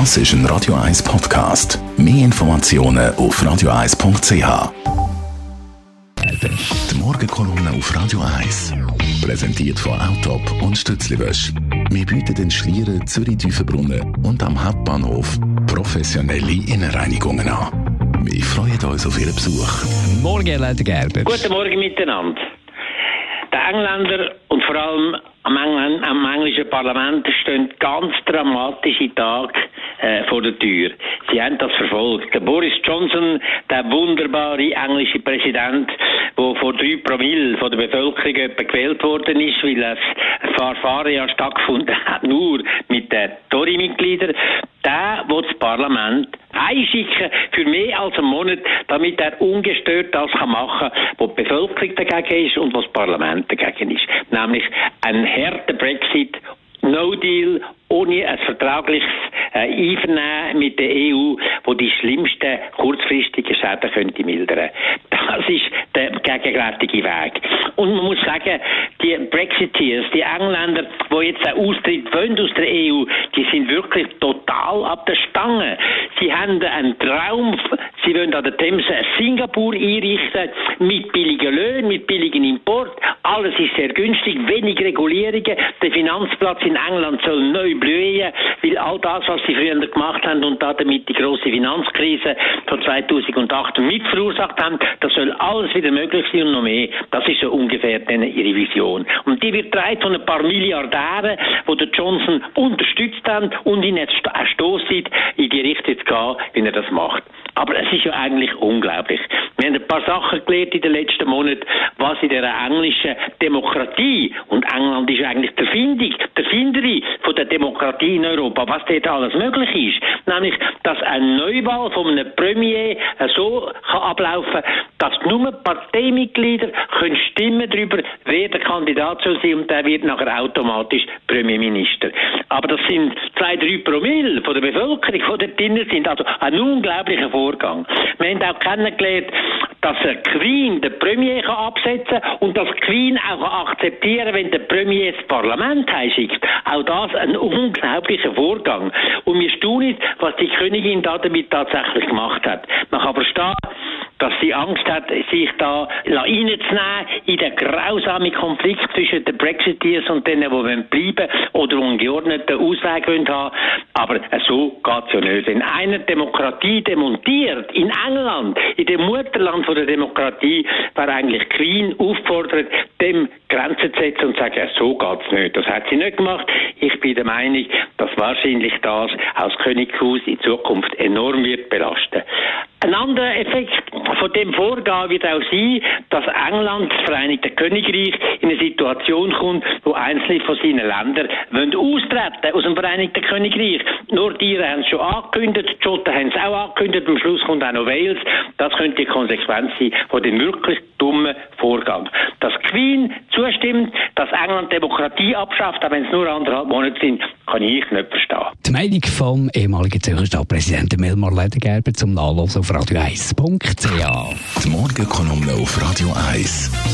Das ist ein Radio 1 Podcast. Mehr Informationen auf radio1.ch. Die Morgenkolumne auf Radio 1. Präsentiert von Autop und Stützliwösch. Wir bieten den Schlieren Zürich-Tüfenbrunnen und am Hauptbahnhof professionelle Innenreinigungen an. Wir freuen uns auf Ihren Besuch. Morgen, Leiter Gerber. Guten Morgen miteinander. Der Engländer und vor allem am, Engl am englischen Parlament stehen ganz dramatische Tage äh, vor der Tür. Sie haben das verfolgt. Der Boris Johnson, der wunderbare englische Präsident, der vor drei Promille von der Bevölkerung gewählt worden ist, weil es Verfahren ja stattgefunden hat, nur mit den Tory-Mitgliedern, der will das Parlament einschicken für mehr als einen Monat, damit er ungestört das machen kann, was die Bevölkerung dagegen ist und was das Parlament dagegen ist. Nämlich ein harter Brexit No Deal ohne ein vertragliches äh, Einvernehmen mit der EU, wo die schlimmsten kurzfristigen Schäden könnte mildern. Das ist der gegenwärtige Weg. Und man muss sagen, die Brexiteers, die Engländer, die jetzt einen Austritt wollen aus der EU, die sind wirklich total ab der Stange. Sie haben einen Traum, sie wollen an der Themse Singapur einrichten, mit billigen Löhnen, mit billigen Import. Alles ist sehr günstig, wenig Regulierungen. Der Finanzplatz in England soll neu blühen, weil all das, was sie früher gemacht haben und damit die große Finanzkrise von 2008 mit verursacht haben, das soll alles wieder möglich sein und noch mehr. Das ist so ungefähr ihre Vision. Und die wird getragen von ein paar Milliardären, die Johnson unterstützt haben und ihn jetzt stoßen, in die Richtung gehen, wie er das macht. Aber es ist ja eigentlich unglaublich. Wir haben ein paar Sachen gelernt in den letzten Monaten, was in der englischen Demokratie, und England ist eigentlich der Findung, der Finderin von der Demokratie in Europa, was dort alles möglich ist. Nämlich, dass ein Neuwahl von einem Premier so kann ablaufen dass nur Parteimitglieder können stimmen darüber, wer der Kandidat soll sein und der wird nachher automatisch Premierminister. Aber das sind zwei, drei Promille von der Bevölkerung, die dort drin sind. Also ein unglaublicher Vorgang. Wir haben auch kennengelernt, dass der Queen den Premier kann absetzen und dass Queen auch akzeptieren wenn der Premier das Parlament heimschickt. Auch das ein unglaublicher Vorgang. Und mir staunt, was die Königin da damit tatsächlich gemacht hat. Man kann verstehen, dass sie Angst hat, sich da reinzunehmen in den grausamen Konflikt zwischen den Brexiteers und denen, die bleiben oder ungeordneten Ausweg haben. Aber so geht es ja nicht. Wenn einer Demokratie demontiert, in England, in dem Mutterland von der Demokratie, wäre eigentlich Queen auffordert, dem Grenzen zu setzen und zu sagen, so geht es nicht. Das hat sie nicht gemacht. Ich bin der Meinung, dass wahrscheinlich das als Könighaus in Zukunft enorm wird belasten. Ein anderer Effekt von dem Vorgehen wird auch sein, dass England, das Vereinigte Königreich, in eine Situation kommt, wo einzelne von seinen Ländern austreten aus dem Vereinigten Königreich. Nur die haben es schon angekündigt, die Schotten haben es auch angekündigt, am Schluss kommt auch noch Wales. Das könnte die Konsequenz sein von dem wirklich dummen Vorgang. Dass Queen zustimmt, dass England Demokratie abschafft, auch wenn es nur anderthalb Monate sind, kann ich nicht verstehen. Die Meinung vom ehemaligen Zürcher Stadtpräsidenten Melmar Ledergerber zum Nachlass auf radio1.ch. Die Morgenkolumne auf Radio 1.